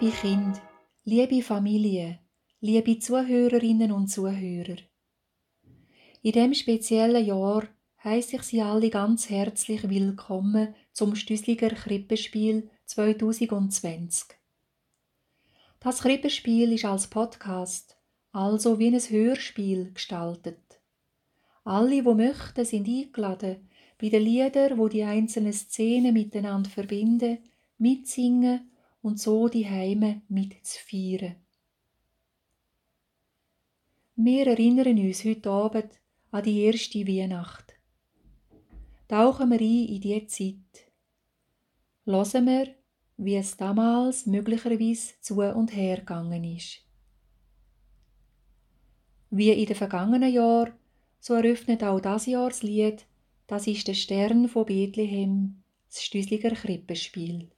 Liebe Kind, liebe Familie, liebe Zuhörerinnen und Zuhörer. In dem speziellen Jahr heiße ich Sie alle ganz herzlich willkommen zum Stüsliger Krippenspiel 2020. Das Krippenspiel ist als Podcast, also wie ein Hörspiel, gestaltet. Alle, wo möchten, sind eingeladen, bei den Liedern, wo die einzelnen Szenen miteinander verbinden, mitsingen und so die Heime mitzufeiern. Wir erinnern uns heute Abend an die erste Weihnacht. Tauchen wir ein in diese Zeit. Hören wir, wie es damals möglicherweise zu und her gegangen ist. Wie in den vergangenen Jahren, so eröffnet auch das Jahr das Lied Das ist der Stern von Bethlehem, das Stüsliger Krippenspiel.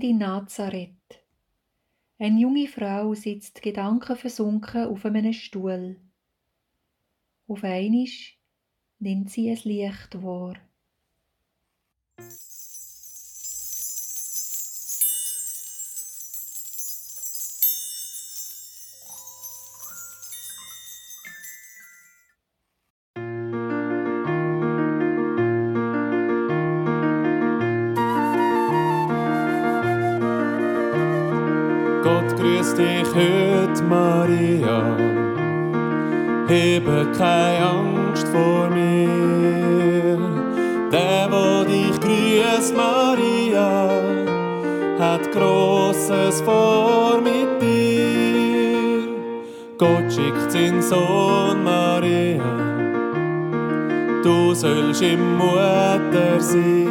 In Nazareth. Eine junge Frau sitzt gedankenversunken auf einem Stuhl. Auf einmal nimmt sie ein Licht wahr. Dich heute, Maria. Hebe keine Angst vor mir. Der, wo dich grüßt, Maria, hat Großes vor mit dir. Gott schickt seinen Sohn, Maria. Du sollst ihm Mutter sein.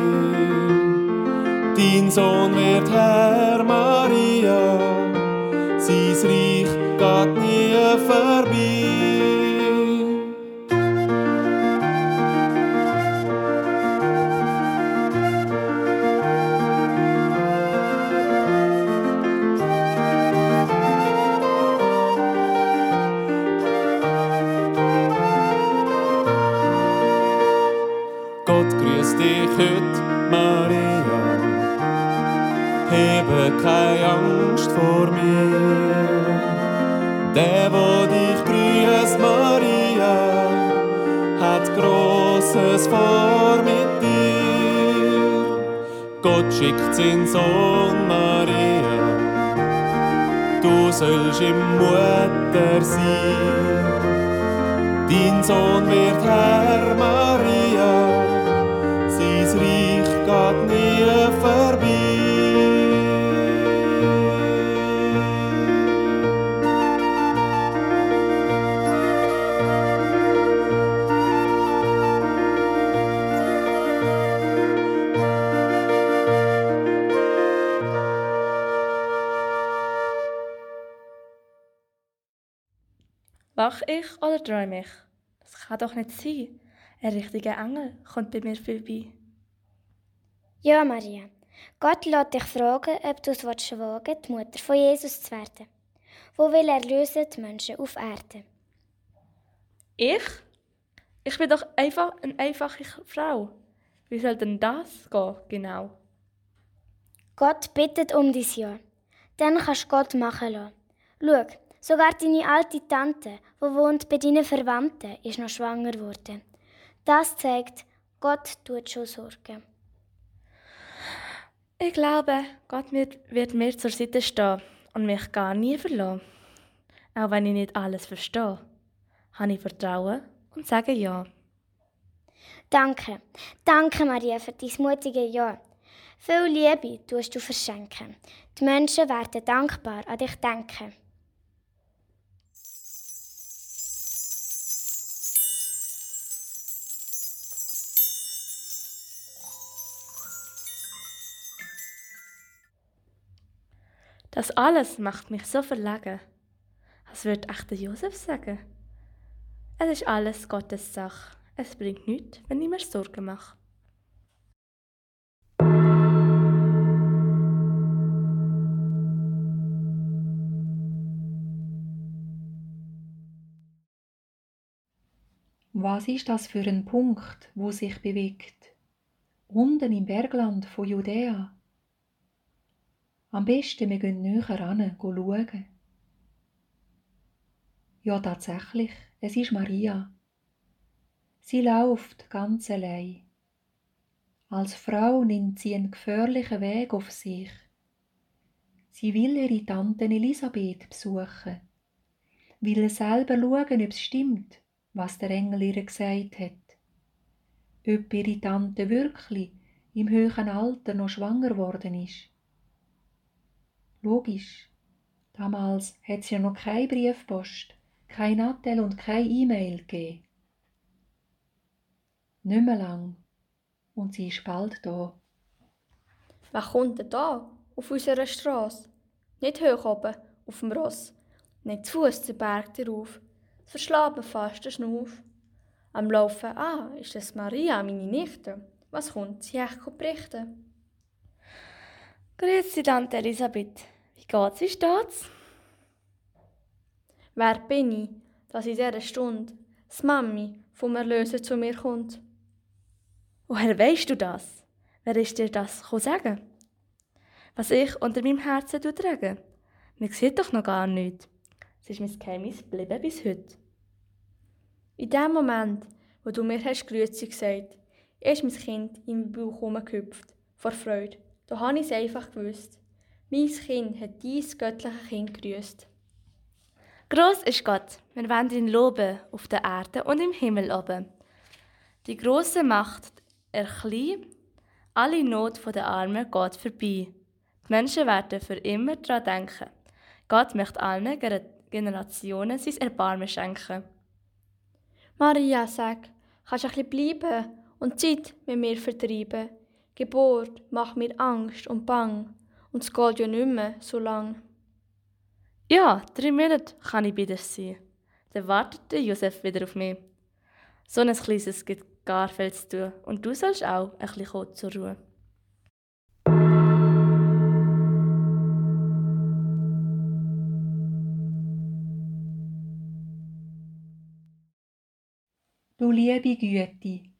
Dein Sohn wird Herr, Maria nie Großes vor mit dir. Gott schickt seinen Sohn Maria, du sollst ihm Mutter sein. Dein Sohn wird Herr Maria, Wach ich oder träume ich? Das kann doch nicht sein. Ein richtiger Engel kommt bei mir vorbei. Ja, Maria. Gott lässt dich fragen, ob du es wagen die Mutter von Jesus zu werden. Wo will er lösen die Menschen auf Erde? Ich? Ich bin doch einfach eine einfache Frau. Wie soll denn das gehen, genau? Gott bittet um dein Ja. Dann kannst du Gott machen lassen. Schau, Sogar deine alte Tante, die wohnt bei deinen Verwandten, ist noch schwanger geworden. Das zeigt, Gott tut schon Sorgen. Ich glaube, Gott wird mir zur Seite stehen und mich gar nie verlassen. Auch wenn ich nicht alles verstehe, habe ich Vertrauen und sage Ja. Danke. Danke, Maria, für dein mutige Ja. Viel Liebe tust du verschenken. Die Menschen werden dankbar an dich denken. Das alles macht mich so verlegen. Was wird echt der Josef sagen? Es ist alles Gottes Sache. Es bringt nichts, wenn ich mir Sorgen mache. Was ist das für ein Punkt, wo sich bewegt? Unten im Bergland von Judäa. Am besten, wir gehen näher ran, schauen. Ja, tatsächlich, es ist Maria. Sie läuft ganz allein. Als Frau nimmt sie einen gefährlichen Weg auf sich. Sie will ihre Tante Elisabeth besuchen, will selber schauen, ob es stimmt, was der Engel ihr gesagt hat. Ob ihre Tante wirklich im höheren Alter noch schwanger worden ist. Logisch. Damals hat es ja noch keine Briefpost, kein Nattel und keine E-Mail gegeben. Nicht mehr lang. Und sie ist bald da. Wer kommt denn da auf unserer Straße? Nicht hoch oben, auf dem Ross. Nicht zu Fuß den Berg darauf. Es verschlägt mir fast den Schnuff. Am Laufen, ah, ist das Maria, meine Nichte. Was kommt sie echt berichten? Grüezi, Tante Elisabeth. Wie geht's, wie steht's? Wer bin ich, dass in dieser Stunde das Mami vom Erlöser zu mir kommt? Woher weißt du das? Wer ist dir das sagen? Was ich unter meinem Herzen trage? Man sieht doch noch gar nichts. Es ist mein Geheimnis geblieben bis heute. In dem Moment, wo du mir hast Grüezi gesagt, ist mein Kind in meinen Bauch herumgehüpft, vor Freude. Da habe ich es einfach gewusst. Mein Kind hat dies göttliche Kind grüßt. Groß ist Gott, wir wollen ihn loben auf der Erde und im Himmel oben. Die große Macht erklein, alle Not der Armen geht vorbei. Die Menschen werden für immer daran denken. Gott möchte allen Generationen sein Erbarmen schenken. Maria, sag, kannst du ein bisschen bleiben und Zeit mit mir vertreiben? Geburt macht mir Angst und Bang und es geht ja nicht mehr so lang. Ja, drei Monate kann ich bei dir sein. Dann wartet der Josef wieder auf mich. So ein kleines gibt gar viel zu tun und du sollst auch ein bisschen zur Ruhe. Du liebe Güte,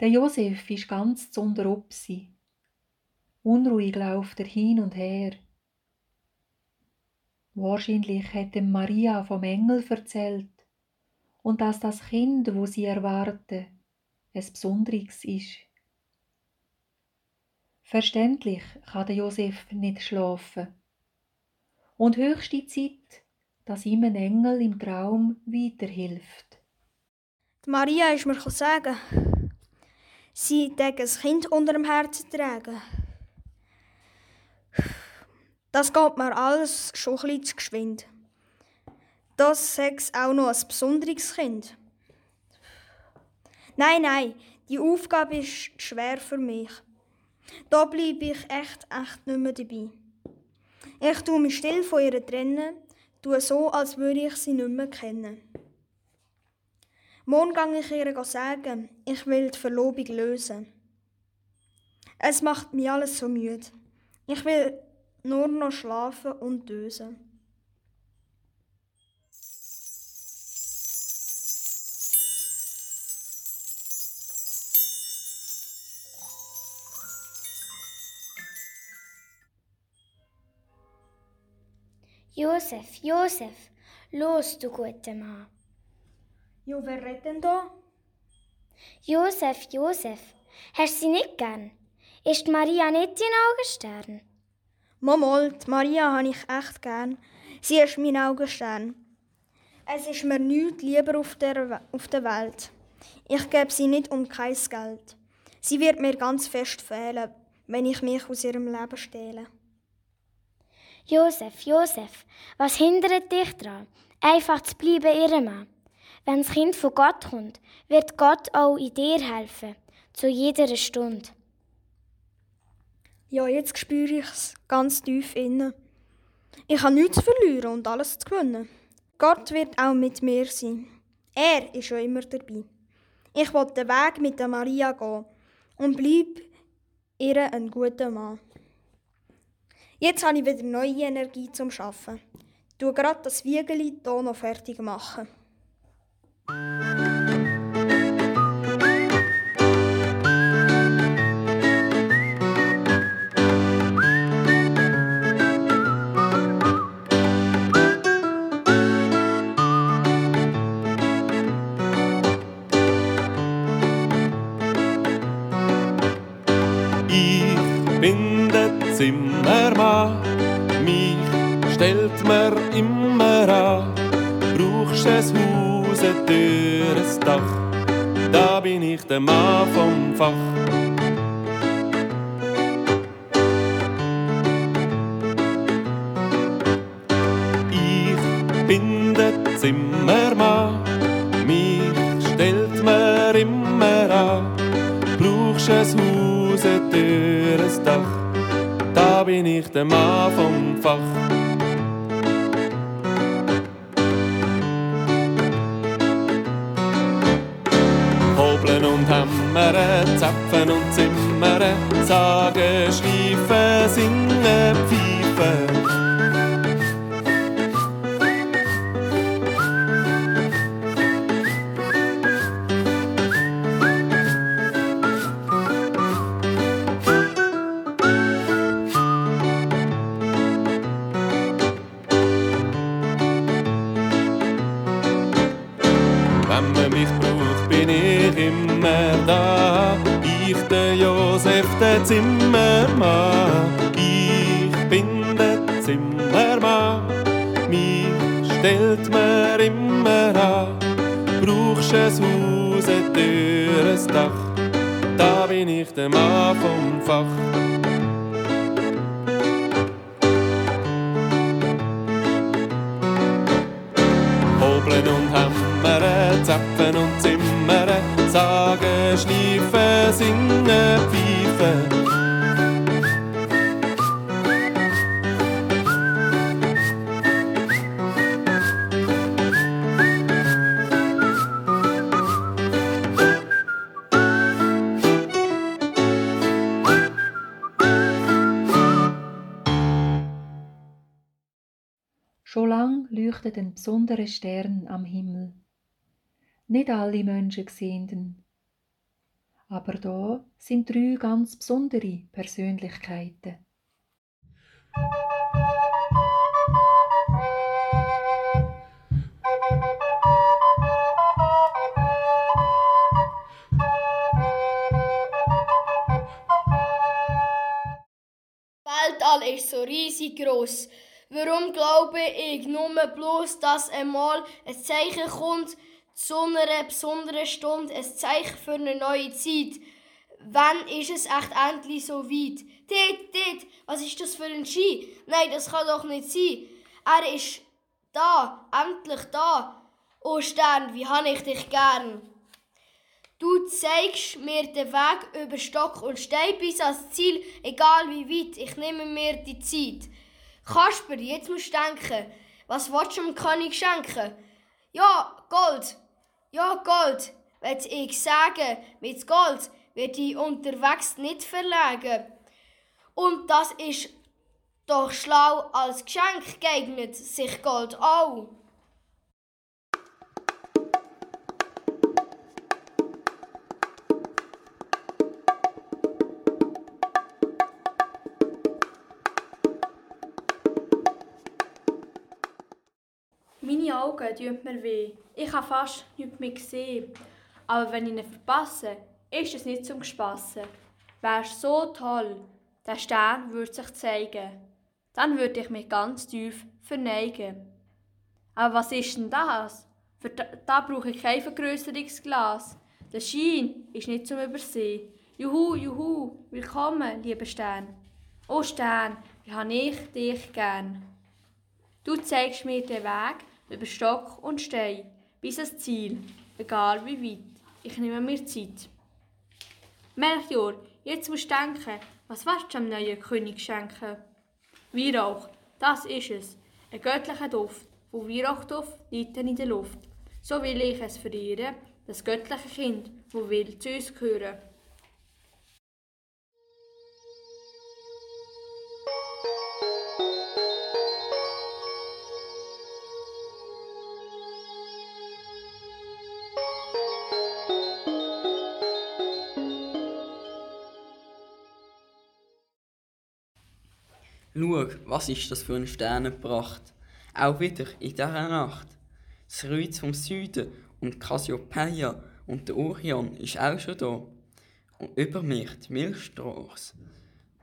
der Josef ist ganz zu Obsi. Unruhig läuft er hin und her. Wahrscheinlich hat ihm Maria vom Engel erzählt und dass das Kind, wo sie erwarten, es Besonderes ist. Verständlich kann der Josef nicht schlafen. Und höchste Zeit, dass ihm ein Engel im Traum weiterhilft. Die Maria ist mir sagen, sie ein Kind unter dem Herzen tragen. Das geht mir alles schon ein bisschen zu geschwind. Das sechs auch noch ein besonderes Kind. Nein, nein, die Aufgabe ist schwer für mich. Da bleibe ich echt, echt nicht mehr dabei. Ich tue mich still von ihr trennen, tue so, als würde ich sie nicht mehr kennen. Morgen gehe ich ihr sagen, ich will die Verlobung lösen. Es macht mich alles so müde. Ich will nur noch schlafen und dösen. Josef, Josef, los, du guter Mann. Jo, wer redet denn da? Josef, Josef, hast du sie nicht gern? Ist Maria nicht dein Augenstern? Momol, die Maria habe ich echt gern. Sie ist mein Augenstern. Es ist mir nichts lieber auf der, auf der Welt. Ich gebe sie nicht um kein Geld. Sie wird mir ganz fest fehlen, wenn ich mich aus ihrem Leben stehle. Josef, Josef, was hindert dich daran, einfach zu bleiben ihr Mann? Wenn das Kind von Gott kommt, wird Gott auch in dir helfen, zu jeder Stunde. Ja, jetzt spüre ich es ganz tief innen. Ich habe nichts zu verlieren und alles zu gewinnen. Gott wird auch mit mir sein. Er ist schon immer dabei. Ich will den Weg mit der Maria gehen und bleib ihr ein guter Mann. Jetzt habe ich wieder neue Energie zum. Ich tue gerade das Wiegeli hier noch fertig machen. Ich vom Schon lang leuchtet ein besonderer Stern am Himmel. Nicht alle Menschen sehen ihn. Aber da sind drei ganz besondere Persönlichkeiten. Tal ist so riesig groß. Warum glaube ich nur bloß, dass einmal ein Zeichen kommt, zu einer besonderen Stunde, ein Zeichen für eine neue Zeit? Wann ist es echt endlich so weit? Dort, dort, was ist das für ein Ski? Nein, das kann doch nicht sein. Er ist da, endlich da. Oh Stern, wie habe ich dich gern. Du zeigst mir den Weg über Stock und Stein bis ans Ziel, egal wie weit, ich nehme mir die Zeit. Kasper, jetzt musst du denken, was willst du dem König schenken? Ja, Gold. Ja, Gold. Will ich sagen, mit Gold wird ich unterwegs nicht verlegen. Und das ist doch schlau als Geschenk geeignet, sich Gold auch. Augen tun mir weh. Ich habe fast nichts mehr gesehen. Aber wenn ich ihn verpasse, ist es nicht zum Gespassen. Wär's so toll, der Stern würde sich zeigen. Dann würde ich mich ganz tief verneigen. Aber was ist denn das? Für da, da brauche ich kein Vergrößerungsglas. Der Schein ist nicht zum Übersehen. Juhu, juhu, willkommen, lieber Stern. Oh Stern, wie habe ich dich gern. Du zeigst mir den Weg über Stock und Stein bis ans Ziel, egal wie weit. Ich nehme mir Zeit. Melchior, jetzt musst du denken, was willst du am neuen König schenken? Weihrauch, das ist es. Ein göttlicher Duft, wo Weihrauchduft liegt in der Luft. So will ich es verehren, das göttliche Kind, wo will zu uns gehören. Schau, was ist das für eine Sternenpracht? Auch wieder in dieser Nacht. Das Kreuz vom Süden und Cassiopeia und der Orion ist auch schon da. Und über mich die Milchstraße.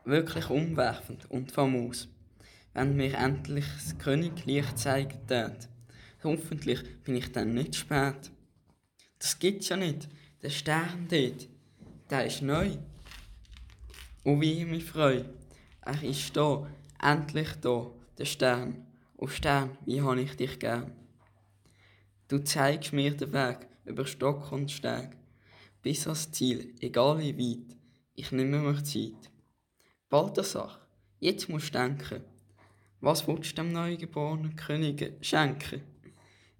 Wirklich umwerfend und famos. Wenn mir endlich das Königlicht zeigen tät. Hoffentlich bin ich dann nicht spät. Das gibt's ja nicht. Der Stern dort, der ist neu. Und wie ich mich freue. Er ist da, endlich da, der Stern. O Stern, wie habe ich dich gern. Du zeigst mir den Weg über Stock und Steg, bis ans Ziel, egal wie weit, ich nehme mir Zeit. Balthasar, jetzt musst du denken, was willst du dem neugeborenen König schenken?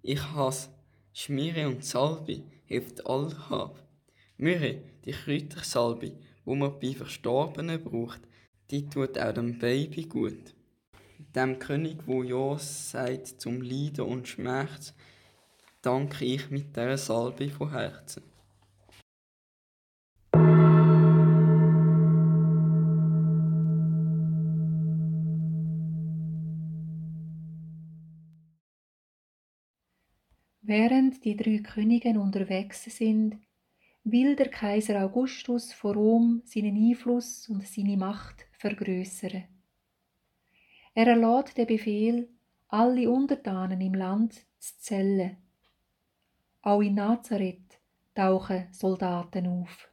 Ich has Schmire und Salbe hilft allhab. Myrrhe, die Kräutersalbe, wo man bei Verstorbenen braucht, die tut auch dem Baby gut. Dem König, wo Ja sagt zum Leiden und Schmerz, danke ich mit der Salbe von Herzen. Während die drei Königen unterwegs sind, will der Kaiser Augustus vor Rom seinen Einfluss und seine Macht vergrößern. Er erlässt den Befehl, alle Untertanen im Land zu zählen. Auch in Nazareth tauchen Soldaten auf.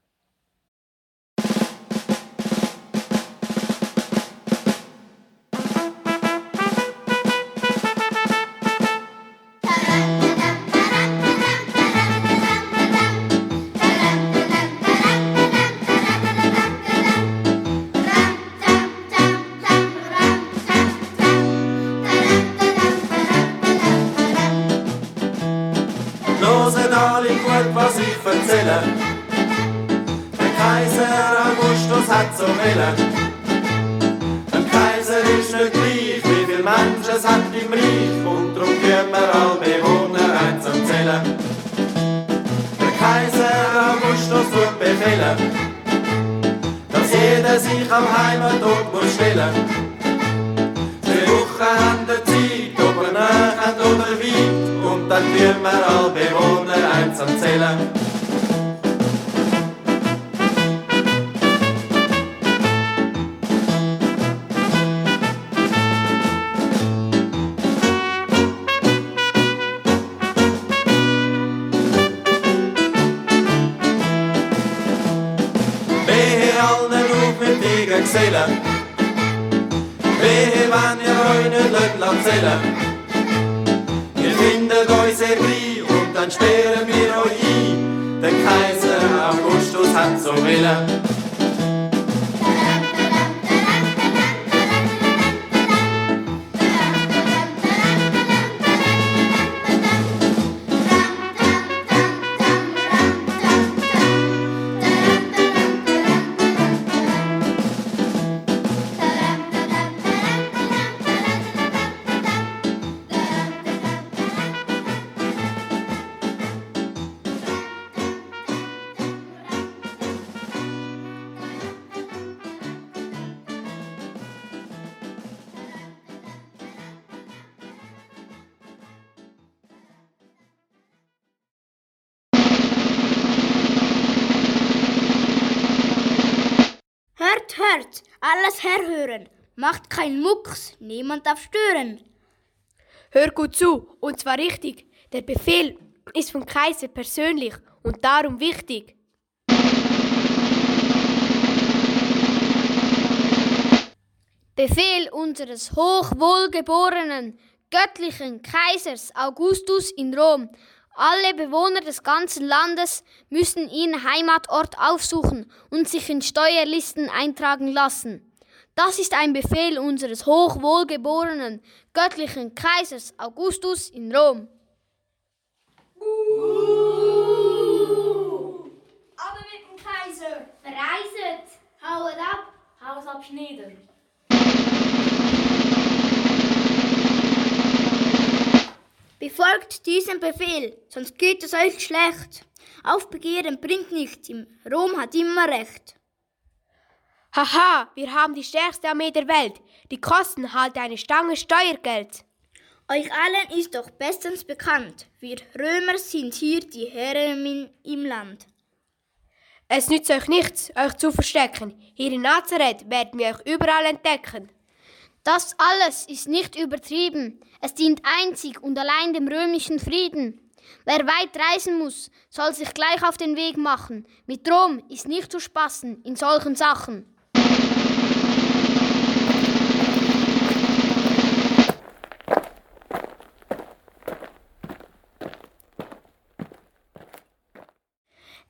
Hört, hört, alles herhören. Macht kein Mucks, niemand darf stören. Hör gut zu, und zwar richtig. Der Befehl ist vom Kaiser persönlich und darum wichtig. Befehl unseres hochwohlgeborenen, göttlichen Kaisers Augustus in Rom. Alle Bewohner des ganzen Landes müssen ihren Heimatort aufsuchen und sich in Steuerlisten eintragen lassen. Das ist ein Befehl unseres hochwohlgeborenen, göttlichen Kaisers Augustus in Rom. Aber mit dem Kaiser. Verreiset! Haut ab! Haus ab Schneider! Befolgt diesen Befehl, sonst geht es euch schlecht. Aufbegehren bringt nichts, im Rom hat immer recht. Haha, wir haben die stärkste Armee der Welt. Die kosten halt eine Stange Steuergeld. Euch allen ist doch bestens bekannt, wir Römer sind hier die Herren im Land. Es nützt euch nichts, euch zu verstecken. Hier in Nazareth werden wir euch überall entdecken. Das alles ist nicht übertrieben. Es dient einzig und allein dem römischen Frieden. Wer weit reisen muss, soll sich gleich auf den Weg machen. Mit Rom ist nicht zu spaßen in solchen Sachen.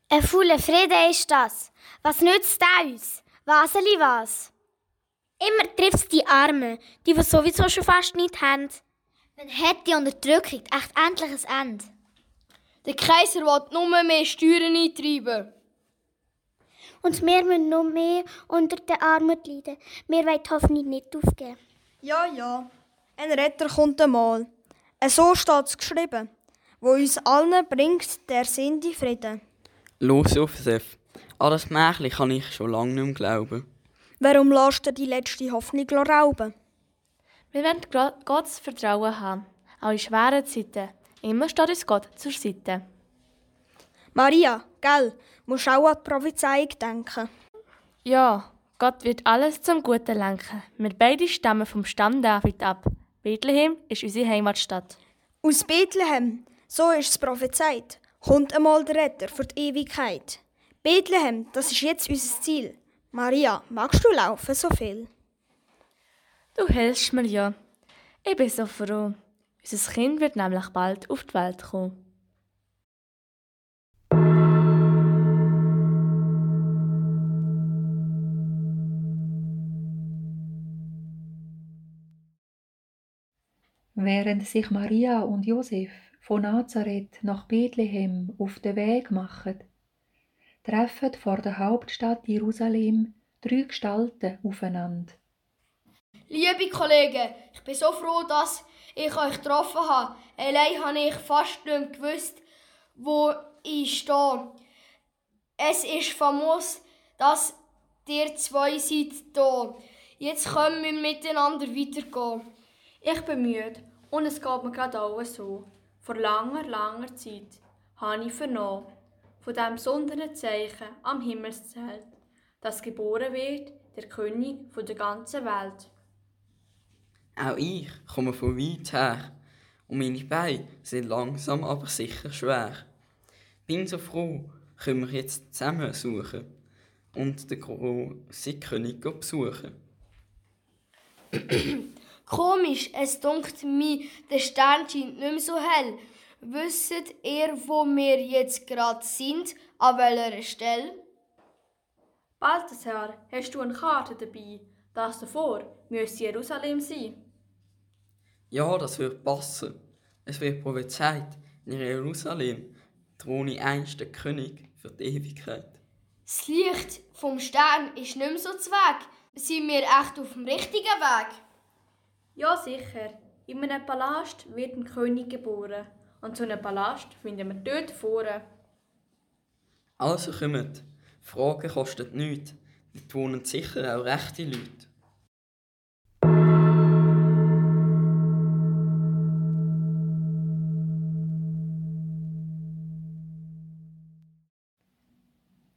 Ein voller Friede ist das. Was nützt da uns? Waseli was? Immer trifft die Armen, die wir sowieso schon fast nicht haben. Wenn hat die Unterdrückung echt endlich ein Ende? Der Kaiser will nur mehr Steuern eintreiben. Und wir müssen noch mehr unter der Armut leiden. Wir wollen die Hoffnung nicht aufgeben. Ja, ja, ein Retter kommt einmal. So steht es geschrieben, wo uns allen bringt der Sinn die Frieden. Los, Josef. An das Märchen kann ich schon lange nicht mehr glauben. Warum lässt du die letzte Hoffnung rauben? Wir werden Gottes Vertrauen haben, auch in schweren Zeiten. Immer steht uns Gott zur Seite. Maria, gell, musst auch an die Prophezeiung denken. Ja, Gott wird alles zum Guten lenken. Wir beide stammen vom Stamm David ab. Bethlehem ist unsere Heimatstadt. Aus Bethlehem, so ist es prophezeit, kommt einmal der Retter für die Ewigkeit. Bethlehem, das ist jetzt unser Ziel. Maria, magst du laufen so viel? Du hilfst mir ja. Ich bin so froh. Unser Kind wird nämlich bald auf die Welt kommen. Während sich Maria und Josef von Nazareth nach Bethlehem auf den Weg machen, treffen vor der Hauptstadt Jerusalem drei Gestalten aufeinander. Liebe Kollegen, ich bin so froh, dass ich euch getroffen habe. Allein habe ich fast nicht gewusst, wo ich stehe. Es ist famos, dass ihr zwei seid da. Jetzt können wir miteinander weitergehen. Ich bin müde und es geht mir gerade auch so. Vor langer, langer Zeit habe ich vernommen von dem besonderen Zeichen am Himmelszelt, dass geboren wird der König von der ganzen Welt. Auch ich komme von weit her und meine Beine sind langsam aber sicher schwer. Bin so froh, können wir jetzt zusammen suchen, und den grossen König besuchen. Komisch, es dunkt mir, der Stern scheint nicht mehr so hell. Wisst ihr, wo wir jetzt gerade sind? An welcher Stelle? Balthasar, hast du eine Karte dabei? Das davor müsste Jerusalem sein. Ja, das wird passen. Es wird prophezeit, in Jerusalem throne einst der König für die Ewigkeit. Das Licht vom Stern ist nicht mehr so zu Weg. Sind wir echt auf dem richtigen Weg? Ja, sicher. In einem Palast wird ein König geboren. Und so einen Palast finden wir dort vorne. Also kommt. Fragen kostet nichts. Dort wohnen sicher auch rechte Leute.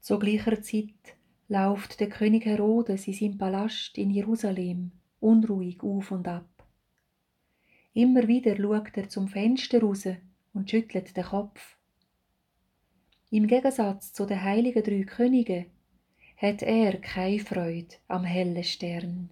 Zu gleicher Zeit läuft der König Herodes in seinem Palast in Jerusalem unruhig auf und ab. Immer wieder schaut er zum Fenster raus und schüttelt den Kopf. Im Gegensatz zu den heiligen drei Königen hat er keine Freude am hellen Stern.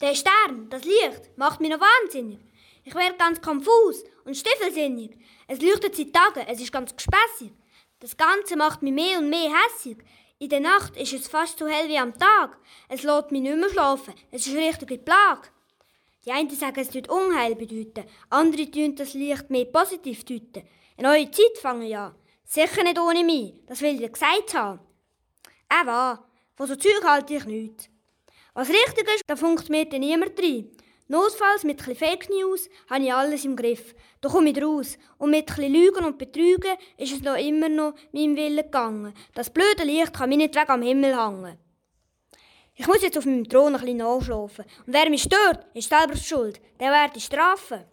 Der Stern, das Licht, macht mich noch wahnsinnig. Ich werde ganz konfus und stiefelsinnig. Es leuchtet seit Tagen, es ist ganz gespässig. Das Ganze macht mich mehr und mehr hässig. In der Nacht ist es fast so hell wie am Tag. Es lässt mich nicht mehr schlafen. Es ist richtig eine Plage. Die einen sagen, es tut Unheil bedeuten. Andere tun das Licht mehr positiv deuten. Eine neue Zeit fangen ja. Sicher nicht ohne mich. Das will ich gesagt haben. Äh wahr, von so Zeug halte ich nichts. Was richtig ist, da funktioniert niemand rein. Notfalls mit ein Fake News habe ich alles im Griff. Da komme ich raus. Und mit ein Lügen und Betrügen ist es noch immer noch meinem Willen gegangen. Das blöde Licht kann weg am Himmel hängen. Ich muss jetzt auf meinem Thron ein bisschen nachschlafen. Und wer mich stört, ist selber schuld. Der werde ich strafen.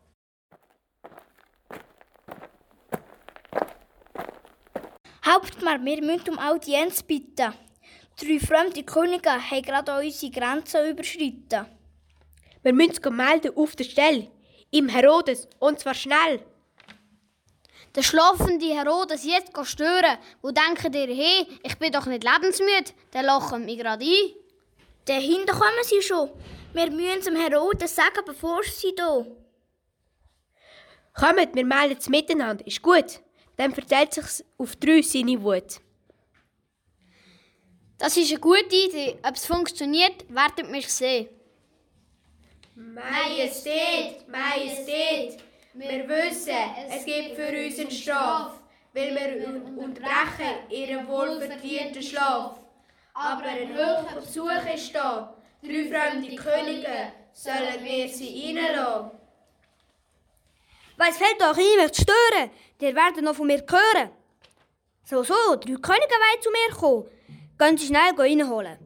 Hauptmann, wir müssen um Audienz bitten. Drei fremde Könige haben gerade unsere Grenzen überschritten. Wir müssen uns melden auf der Stelle. Im Herodes. Und zwar schnell. Der schlafende Herodes jetzt stören. Wo denken ihr, hey, ich bin doch nicht lebensmüde? Der lachen mich gerade ein. Dahinter kommen sie schon. Wir müssen dem Herodes sagen, bevor sie da. Kommt, wir melden es miteinander. Ist gut. Dann verteilt sich auf drei seine Wut. Das ist eine gute Idee. Ob es funktioniert, werdet mich sehen. Majestät, Majestät, wir wissen, es gibt für uns eine Strafe, weil wir unterbrechen ihren wohlverdienten Schlaf. Aber ein hoher Besuch ist da. Drei fremde Könige, sollen wir sie reinlassen? Was fällt euch ein, mich zu stören? Die werden noch von mir hören. So, so, drei Könige wollen zu mir kommen. Gehen Sie schnell reinholen.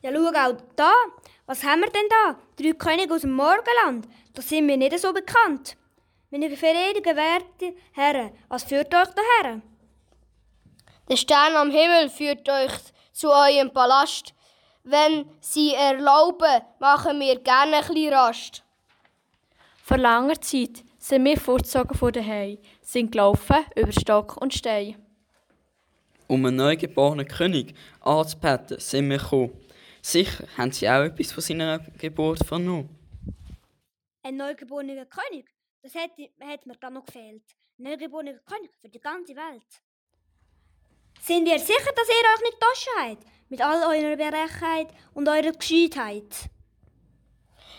Ja, schau auch da. Was haben wir denn da? Drei Könige aus dem Morgenland. Da sind wir nicht so bekannt. Meine verehrten Werte Herren, was führt euch daher? Der Stern am Himmel führt euch zu eurem Palast. Wenn Sie erlauben, machen wir gerne ein bisschen Rast. Vor langer Zeit sind wir fortgezogen von daheim, sind gelaufen über Stock und Stein. Um einen neugeborenen König anzubeten, sind wir gekommen. Sicher haben Sie auch etwas von seiner Geburt vernommen. Ein neugeborener König? Das hätte, hätte mir gerade noch gefehlt. Ein neugeborener König für die ganze Welt. Sind ihr sicher, dass ihr euch nicht Tasche habt? Mit all eurer Berechenheit und eurer Gescheitheit?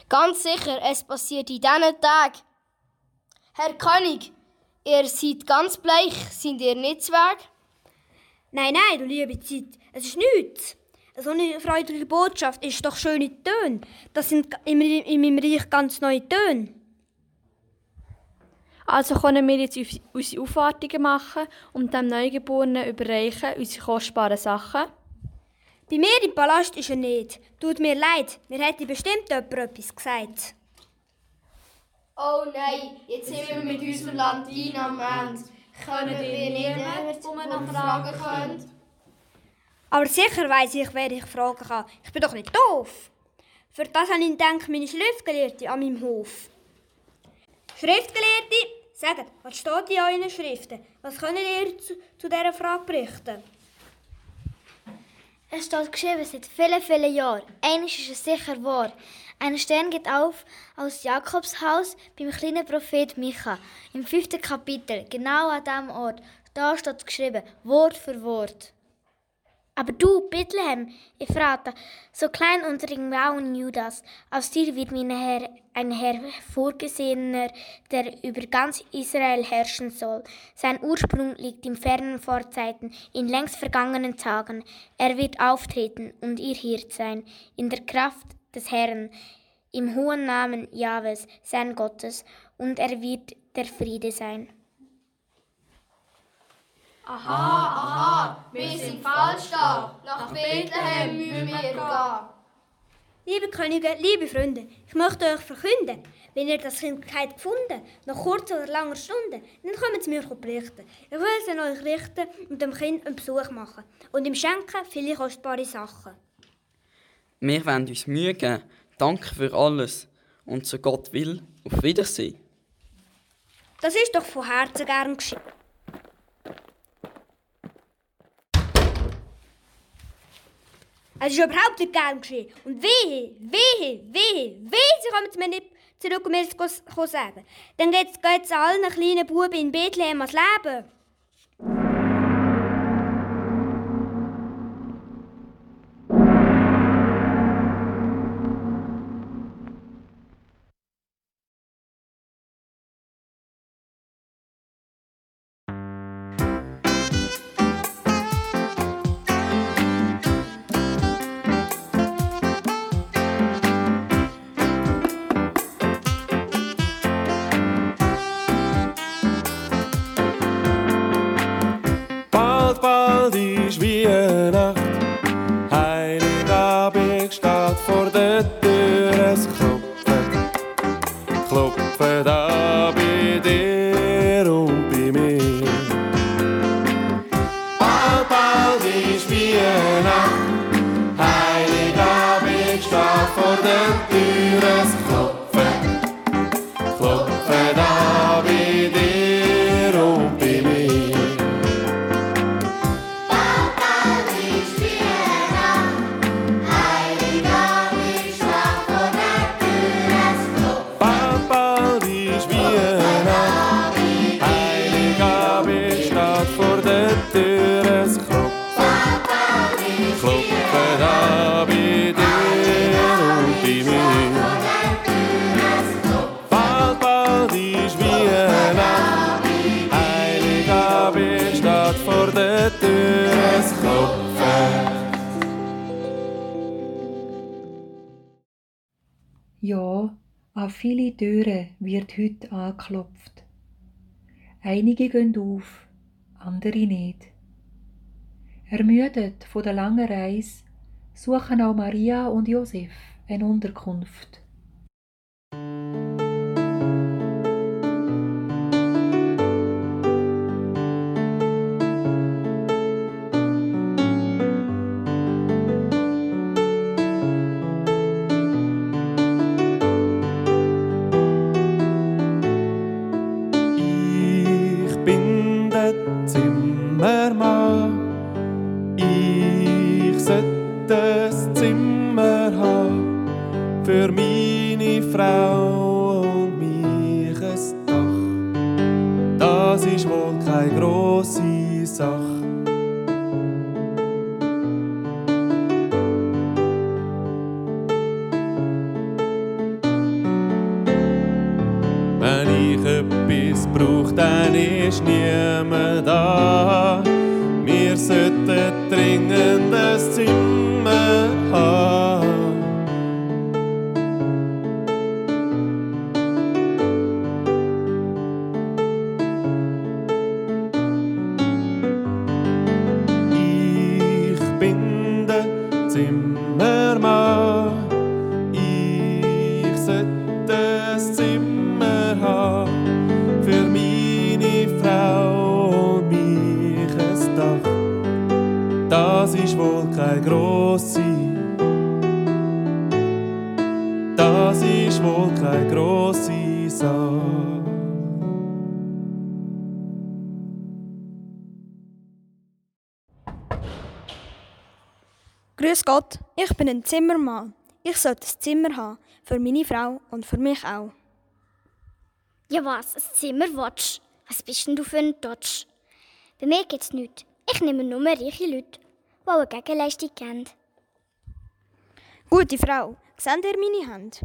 Ganz sicher, es passiert in diesen Tagen. Herr König, ihr seid ganz bleich, sind ihr nicht zu Weg? Nein, nein, du liebe Zeit, es ist nichts. So eine freudige Botschaft ist doch schöne Töne. Das sind in, in meinem Reich ganz neue Töne. Also können wir jetzt unsere Aufwartungen machen und dem Neugeborenen überreichen unsere kostbaren Sachen. Bei mir im Palast ist er nicht. Tut mir leid, mir hätte bestimmt jemand etwas gesagt. Oh nein, jetzt sind wir mit unserem Latein am Ende. Können wir niemanden, wo wir noch fragen können? Aber sicher weiss ich, wer ich fragen kann. Ich bin doch nicht doof. Für das habe ich gedacht, meine Schriftgelehrte an meinem Hof. Schriftgelehrte, Sagt, was steht in euren Schriften? Was könnt ihr zu, zu dieser Frage berichten? Es steht geschrieben seit vielen, vielen Jahren. Eines ist es sicher wahr. Ein Stern geht auf aus Jakobs Haus beim kleinen Prophet Micha. Im fünften Kapitel, genau an diesem Ort. Da steht geschrieben, Wort für Wort. Aber du, Bethlehem, Ephrata, so klein unter den Mauern Judas, aus dir wird mein Herr, ein Herr vorgesehener, der über ganz Israel herrschen soll. Sein Ursprung liegt im fernen Vorzeiten, in längst vergangenen Tagen. Er wird auftreten und ihr Hirt sein, in der Kraft des Herrn, im hohen Namen Jahwes, sein Gottes, und er wird der Friede sein. Aha, aha, wir sind falsch da. Nach Bethlehem müssen wir gehen. Liebe Könige, liebe Freunde, ich möchte euch verkünden, wenn ihr das Kind habt gefunden nach kurzer oder langer Stunde, dann kommt es mir berichten. Ich will es an euch richten und dem Kind einen Besuch machen und ihm schenken viele kostbare Sachen. Wir wollen uns Mühe geben. Danke für alles. Und so Gott will, auf Wiedersehen. Das ist doch von Herzen gern geschehen. Es ist überhaupt nicht gern geschehen. Und wehe, wehe, wehe, wehe, sie kommen mir nicht zurück, um mir das zu sagen. Dann geht es allen kleinen Buben in Bethlehem ans Leben. Türen wird heute angeklopft. Einige gehen auf, andere nicht. Ermüdet von der langen Reise suchen auch Maria und Josef eine Unterkunft. Ich sollte ein Zimmer haben, für meine Frau und für mich auch. Ja was, ein Zimmer willst Was bist denn du für ein Dodge? Bei mir geht's nichts. Ich nehme nur reiche Leute, die eine Gegenleistung geben. Gute Frau, seht ihr meine Hände?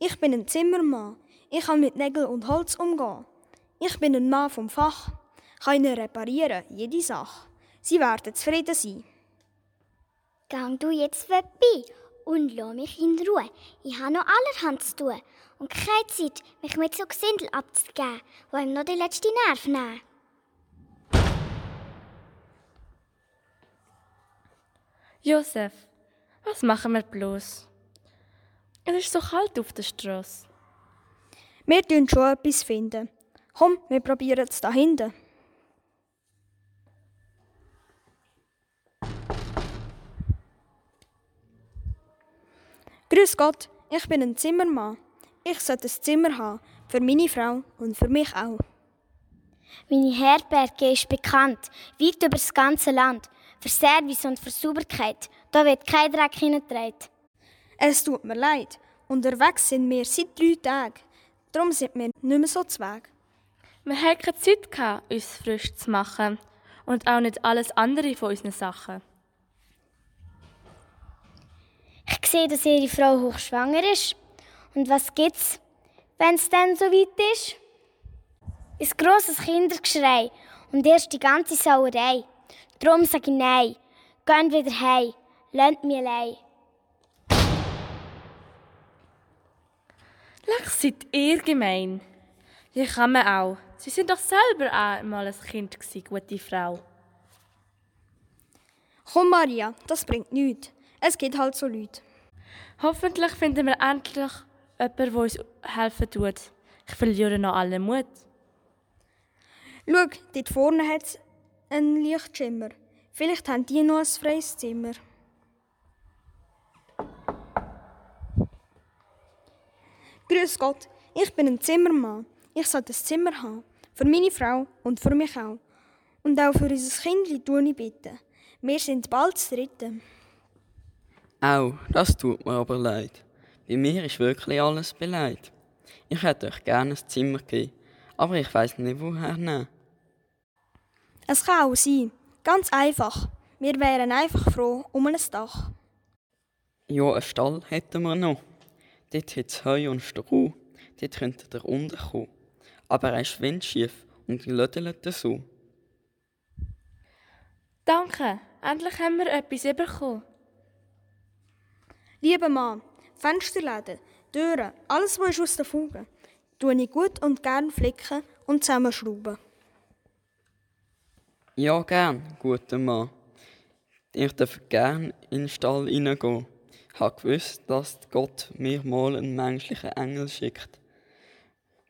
Ich bin ein Zimmermann. Ich kann mit Nägeln und Holz umgehen. Ich bin ein Mann vom Fach. Kann ihnen reparieren, jede Sache. Sie werden zufrieden sein. Gang du jetzt vorbei und lass mich in Ruhe. Ich habe noch allerhand zu tun und keine Zeit, mich mit so Gesindel abzugeben, die ihm noch die letzte Nerv nehmen. Josef, was machen wir bloß? Es ist so kalt auf der Straße. Wir finden schon etwas. Finden. Komm, wir probieren es da hinten. Grüß Gott, ich bin ein Zimmermann. Ich sollte ein Zimmer haben, für meine Frau und für mich auch. Meine Herberge ist bekannt, weit über das ganze Land, für Service und für Sauberkeit. Da wird kein Dreck hineingetragen. Es tut mir leid, unterwegs sind wir seit drei Tagen. Darum sind wir nicht mehr so zweg. Wir hatten keine Zeit, gehabt, uns frisch zu machen. Und auch nicht alles andere von unseren Sachen. Ich sehe, dass Ihre Frau hochschwanger ist. Und was gibt's, wenn es dann so weit ist? Ein grosses Kindergeschrei und erst die ganze Sauerei. Darum sage ich nein. Geht wieder heim. Lernt mir allein. Lach, seid ihr gemein. Wie kann man auch? Sie sind doch selber einmal ein Kind gewesen, gute Frau. Komm, Maria, das bringt nichts. Es gibt halt so Leute. Hoffentlich finden wir endlich jemanden, der uns helfen tut. Ich verliere noch alle Mut. Schau, dort vorne hat es einen Lichtschimmer. Vielleicht haben die noch ein freies Zimmer. Grüß Gott, ich bin ein Zimmermann. Ich sollte ein Zimmer haben. Für meine Frau und für mich auch. Und auch für unser Kind tue ich bitten. Wir sind bald das Dritte. Au, das tut mir aber leid. Bei mir ist wirklich alles beleidigt. Ich hätte euch gerne ein Zimmer gegeben, aber ich weiß nicht, woher nehmen. Es kann auch sein. Ganz einfach. Wir wären einfach froh um ein Dach. Ja, einen Stall hätten wir noch. Dort hat es Heu und Stroh. Dort könnte ihr unten kommen. Aber er ist windschief und lödelt so. Danke, endlich haben wir etwas bekommen. Lieber Mann, Fensterläden, Türen, alles, was aus der Fuge, tue ich gut und gern flicken und zusammenschrauben. Ja, gern, guter Mann. Ich darf gern in den Stall hineingehen. Ich habe gewusst, dass Gott mir mal einen menschlichen Engel schickt,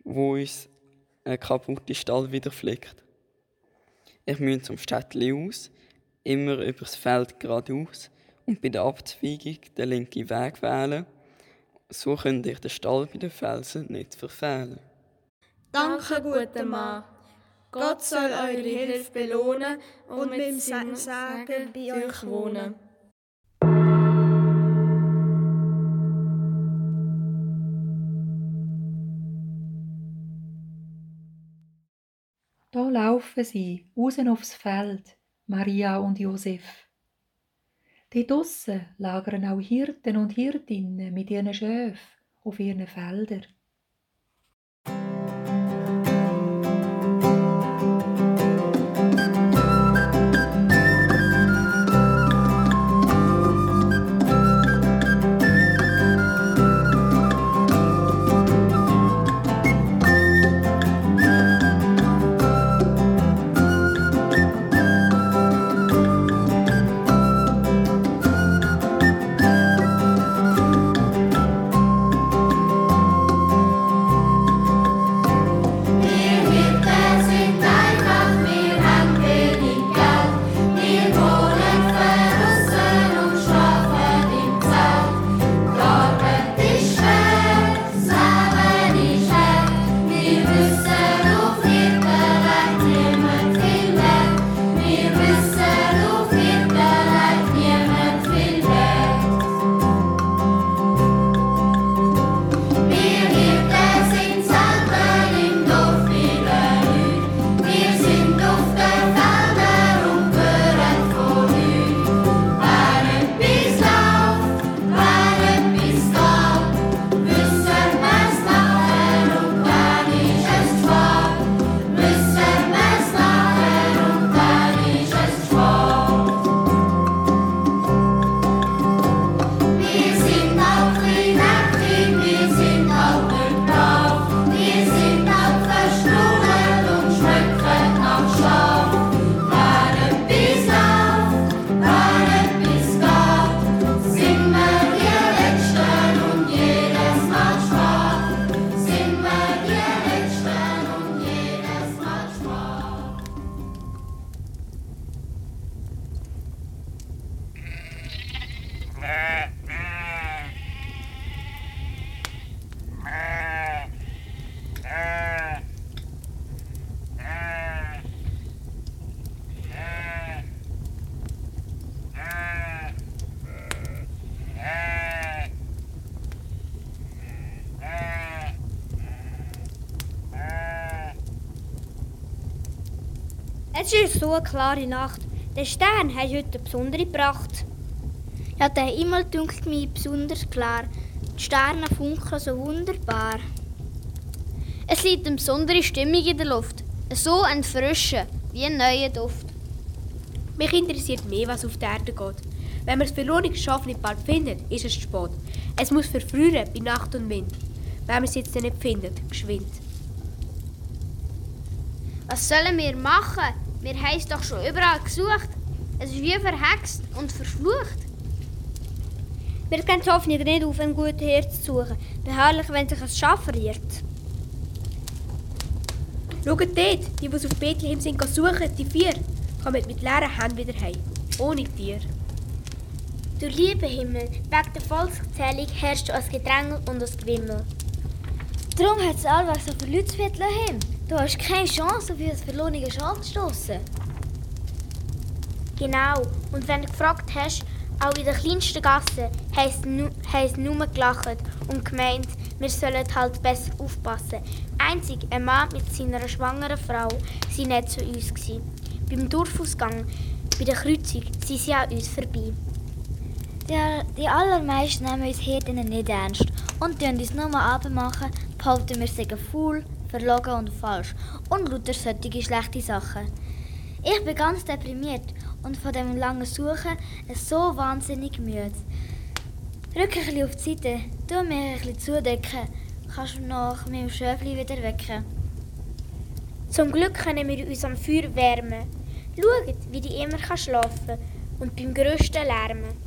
wo uns einen kaputten Stall wieder flickt. Ich muss zum Städtli aus, immer übers Feld geradeaus und bei der Abzweigung den linken Weg wählen. So könnt ihr den Stall bei den Felsen nicht verfehlen. Danke, guter Mann. Gott soll eure Hilfe belohnen und mit seinem Segen bei euch wohnen. Da laufen sie, außen aufs Feld, Maria und Josef. Dort draussen lagern auch Hirten und Hirtinnen mit ihren Schöfen auf ihren Feldern. Klare Nacht. Der Stern hat heute eine besondere Pracht. Ja, der Himmel dunkelt mir besonders klar. Die Sterne funkeln so wunderbar. Es liegt eine besondere Stimmung in der Luft. So ein Frische, wie ein neuer Duft. Mich interessiert mehr, was auf der Erde geht. Wenn man das verlorene Schaf nicht bald findet, ist es zu spät. Es muss verfrühen bei Nacht und Wind. Wenn man es jetzt nicht findet, geschwind. Was sollen wir machen? Wir haben es doch schon überall gesucht. Es ist wie verhext und verflucht. Wir können die Hoffnung nicht auf ein gutes Herz zu suchen. Beharrlich, wenn sich ein Schaf verirrt. Schaut dort, die, die auf Bethlehem sind, suchen, die vier, kommen mit leeren Händen wieder heim. Ohne Tier. Du lieber Himmel, wegen der Volkszählung herrscht du ein Gedränge und ein Gewimmel. Darum hat es allweg so viele Leute zu Bethlehem. Du hast keine Chance, auf das verlorene Schaf zu stossen. Genau. Und wenn du gefragt hast, auch in der kleinsten Gasse, haben sie nur gelacht und gemeint, wir sollen halt besser aufpassen. Einzig ein Mann mit seiner schwangeren Frau waren nicht zu uns. Gewesen. Beim Dorfausgang, bei der Kreuzung, sind sie an uns vorbei. Die, die allermeisten nehmen uns Hirten nicht ernst und tun uns nur abmachen, behaupten wir seien faul, verlogen und falsch und lauter solche schlechte Sachen. Ich bin ganz deprimiert und von dem langen Suchen so wahnsinnig müde. Rück ein bisschen auf die Seite, tu mir ein bisschen zudecken, kannst du nach meinem Schöfli wieder wecken. Zum Glück können wir uns am Feuer wärmen. Schaut, wie die immer schlafen kann und beim grössten lärmen.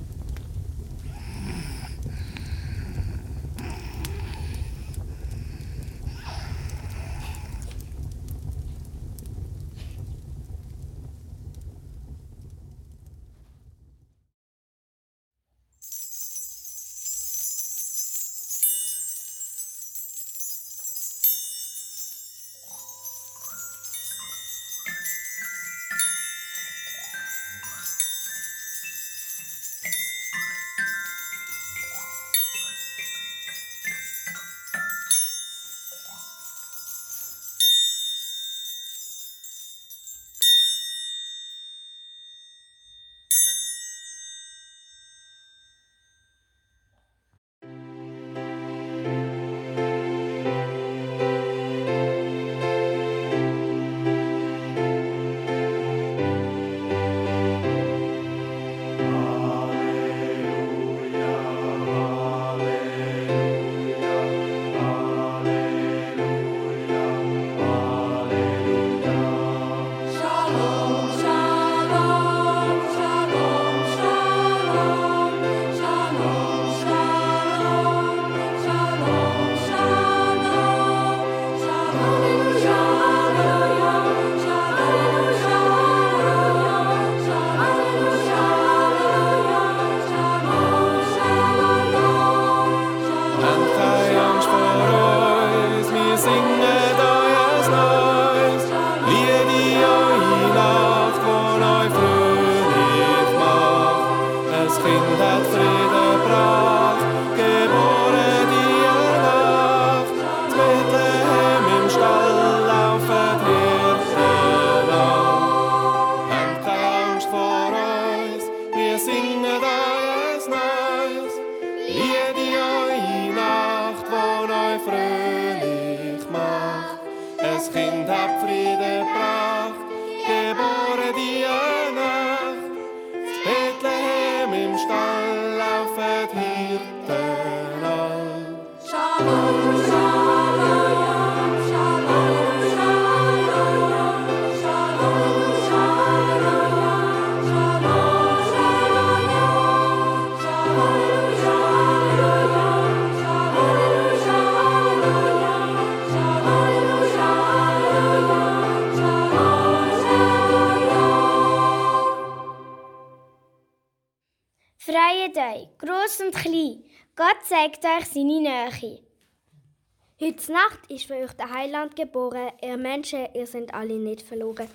Ist für euch der Heiland geboren. Ihr Menschen, ihr seid alle nicht verloren.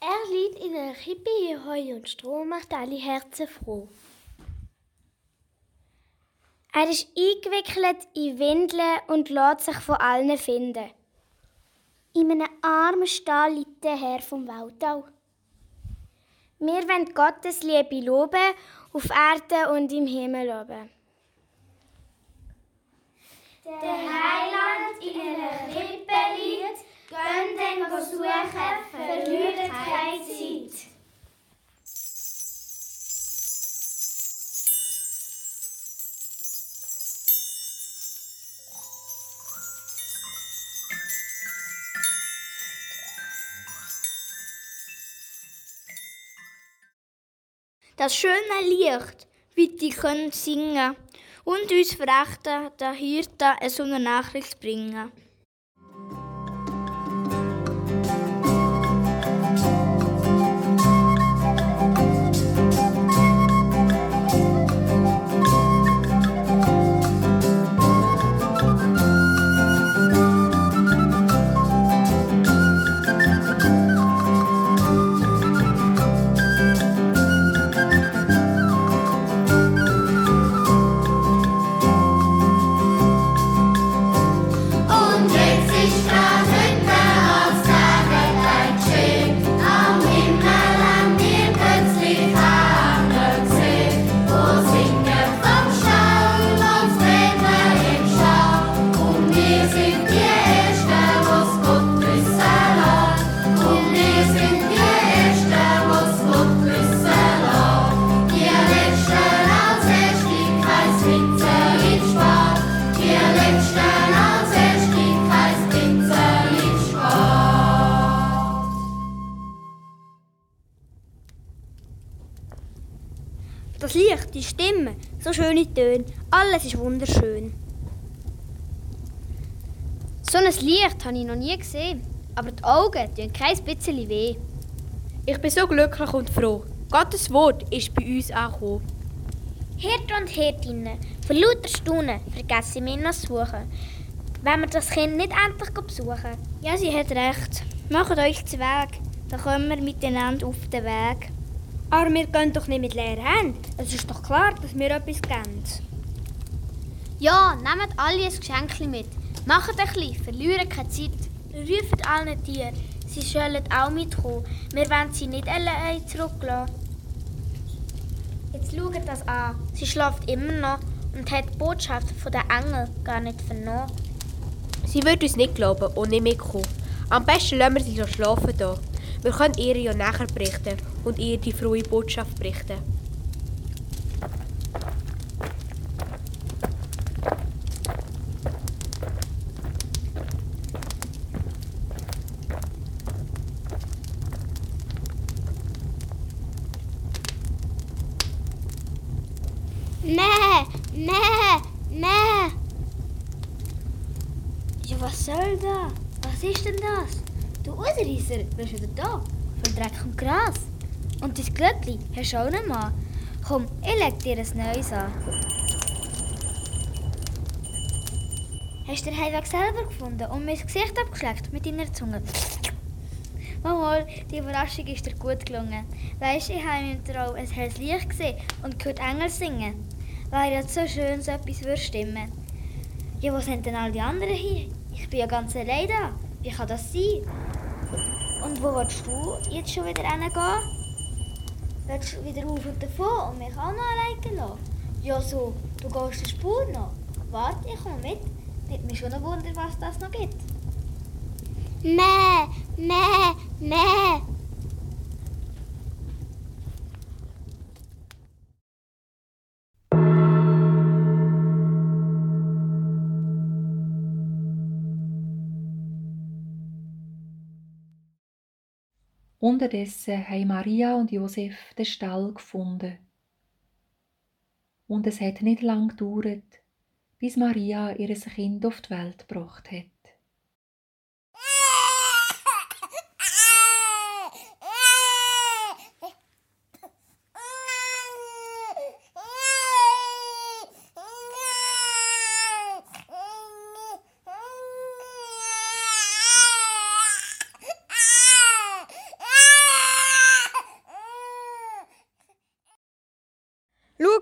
Er liegt in einer Krippe in Heu und Stroh, macht alle Herzen froh. Er ist eingewickelt in Windeln und lässt sich von allen finden. In einem armen Stall liegt der Herr vom Waldau. Wir wollen Gottes Liebe loben, auf Erde und im Himmel oben. Der Heiland in einer Krippe liegt, gönn den suchen, verliert keine Zeit. Das schöne Licht, wie die können singen und uns verrechten, der Hirte eine so eine Nachricht bringen. Töne, alles ist wunderschön. So ein Licht habe ich noch nie gesehen. Aber die Augen tun kein bisschen weh. Ich bin so glücklich und froh. Gottes Wort ist bei uns angekommen. Hirte und Hirtinnen, von lauter Staunen vergessen wir noch zu suchen. Wenn wir das Kind nicht endlich besuchen. Ja, sie hat recht. Macht euch zu Weg, dann kommen wir miteinander auf den Weg. Aber wir gehen doch nicht mit leeren Händen. Es ist doch klar, dass wir etwas geben. Ja, nehmt alle ein Geschenk mit. Macht ein bisschen, verlieren keine Zeit. Ruft allen Tieren, sie sollen auch mitkommen. Wir wollen sie nicht allein zurücklassen. Jetzt schaut das an. Sie schläft immer noch und hat die Botschaft von den Engel gar nicht vernommen. Sie wird uns nicht glauben und nicht mitkommen. Am besten lassen wir sie so schlafen hier. Wir können ihr ja nachher berichten und ihr die frohe Botschaft berichten. Mäh, mäh, mäh. Ja, was soll da? Was ist denn das? Du Ausreißer, bist wieder da. Von Dreck und Gras. Und dein Glöckli hast du auch noch mal. Komm, ich leg dir ein neues an. Hast du den Heimweg selber gefunden und mir das Gesicht abgeschleckt mit deiner Zunge? Mal, die Überraschung ist dir gut gelungen. Weisst, ich habe im Traum ein helles Licht gesehen und gehört Engel singen. Wäre ja so schön, so etwas würde stimmen. Ja, wo sind denn all die anderen hier? Ich bin ja ganz allein da. Wie kann das sein? Und wo willst du jetzt schon wieder hingehen? Willst du wieder auf und davon und mich auch noch alleine lassen? Ja, so, du gehst die Spur noch. Warte, ich komme mit. Nimmt mich schon ein Wunder, was das noch gibt. Mäh, mäh, mäh. Unterdessen haben Maria und Josef den Stall gefunden. Und es hat nicht lang gedauert, bis Maria ihr Kind auf die Welt gebracht hat.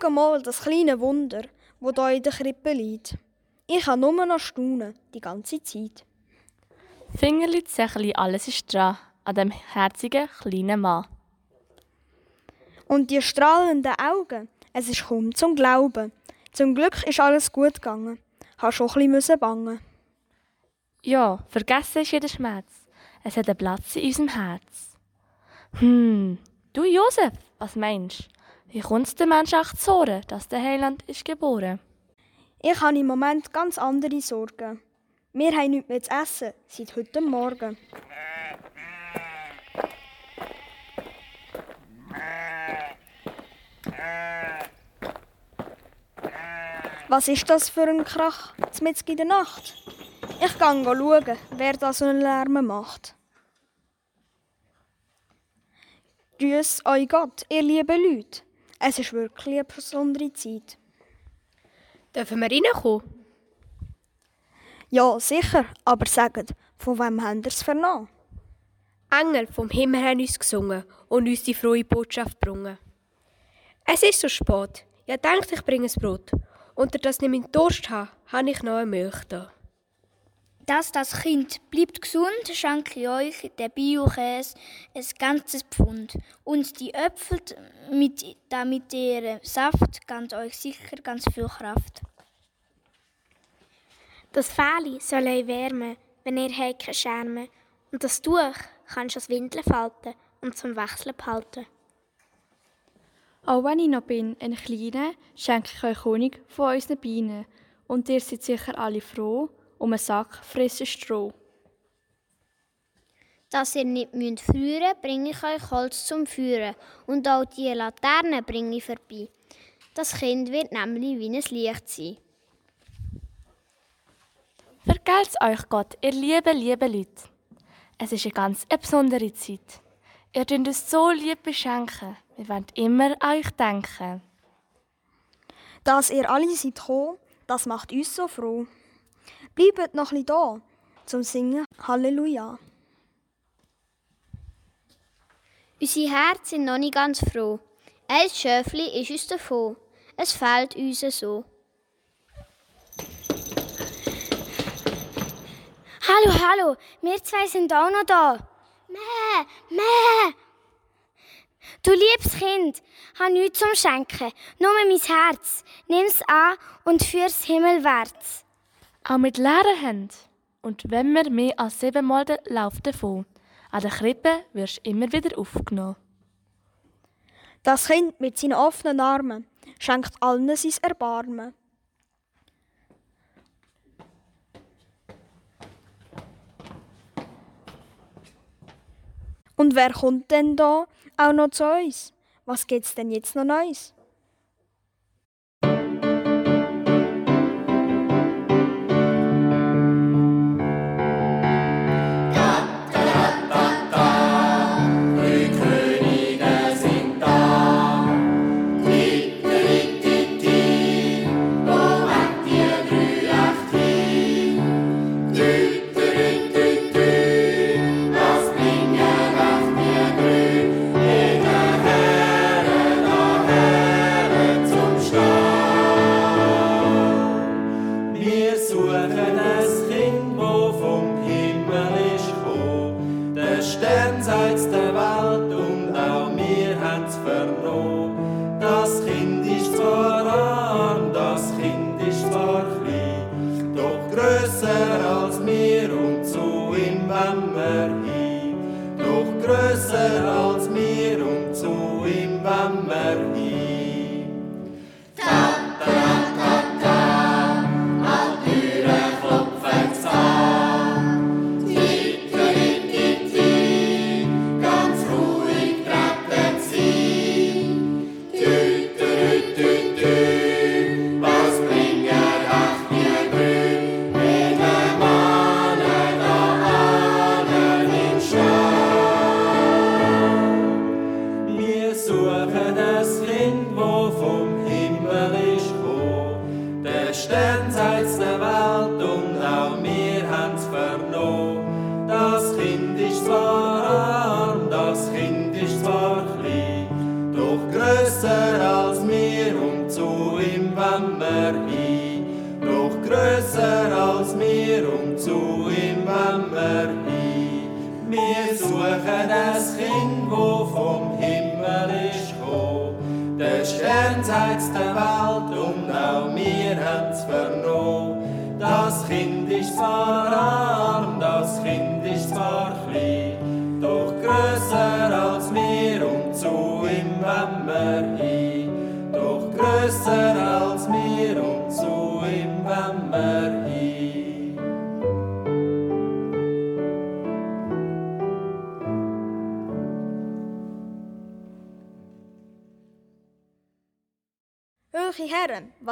Schau mal das kleine Wunder, wo da in der Krippe liegt. Ich kann nur noch staunen, die ganze Zeit. Fingerli, Zechli, alles ist dran an dem herzigen kleinen Mann. Und die strahlenden Augen, es ist kaum zum Glauben. Zum Glück ist alles gut gegangen. Hast schon ein bisschen bangen. Ja, vergessen ist jeder Schmerz. Es hat einen Platz in unserem Herz. Hm, du Josef, was meinst du? Wie kommt es der Mensch auch zu Ohren, dass der Heiland ist geboren? Ich habe im Moment ganz andere Sorgen. Wir haben nichts mehr zu essen, seit heute Morgen. Was ist das für ein Krach mitten in der Nacht? Ich gehe schauen, wer da so einen Lärm macht. Grüß euch Gott, ihr lieben Leute. Es ist wirklich eine besondere Zeit. Dürfen wir reinkommen? Ja, sicher, aber sagt, von wem habt ihr es vernommen? Engel vom Himmel haben uns gesungen und uns die frohe Botschaft gebracht. Es ist so spät. Ja, denkt, ich bringe ein Brot. Und dass ich meinen Durst habe, habe ich noch eine Milch da. Dass das Kind bleibt gesund, schenke ich euch den Biokäse ein ganzes Pfund. Und die Äpfel mit, damit ihr Saft ganz euch sicher ganz viel Kraft. Das Fähli soll euch wärmen, wenn ihr keine Scherme. Und das Tuch kannst du als Windeln falten und zum Wechseln behalten. Auch wenn ich noch bin, ein Kleiner, schenke ich euch Honig von unseren Bienen. Und ihr seid sicher alle froh um einen Sack frisches Stroh. Dass ihr nicht müsst frieren bringe ich euch Holz zum Führen. Und auch die Laterne bringe ich vorbei. Das Kind wird nämlich wie ein Licht sein. Vergelt's euch Gott, ihr lieben, lieben Leute. Es ist eine ganz besondere Zeit. Ihr könnt uns so lieb beschenken. Wir wollen immer an euch denken. Dass ihr alle seid gekommen, das macht uns so froh. Bleibt noch ein da zum Singen Halleluja. Unsere Herzen sind noch nicht ganz froh. Ein Schöfli ist uns davon. Es fehlt uns so. Hallo, hallo, wir zwei sind auch noch da. Mäh, mäh. Du liebes Kind, hab nichts zum Schenken, nur mein Herz. Nimm's an und führ's himmelwärts. Auch mit leeren Händen. Und wenn wir mehr als siebenmal den Lauf davon, an der Krippe wirst du immer wieder aufgenommen. Das Kind mit seinen offenen Armen schenkt allen sein Erbarmen. Und wer kommt denn da auch noch zu uns? Was gibt's denn jetzt noch Neues?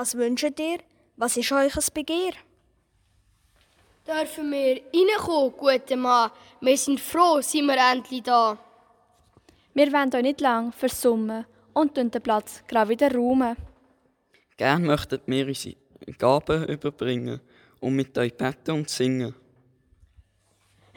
Was wünscht ihr? Was ist euch ein Begehr? Dürfen wir reinkommen, guter Mann? Wir sind froh, sind wir endlich da. Wir wollen euch nicht lang versummen und den Platz gerade wieder räumen. Gern möchten wir unsere Gaben überbringen und mit euch beten und singen.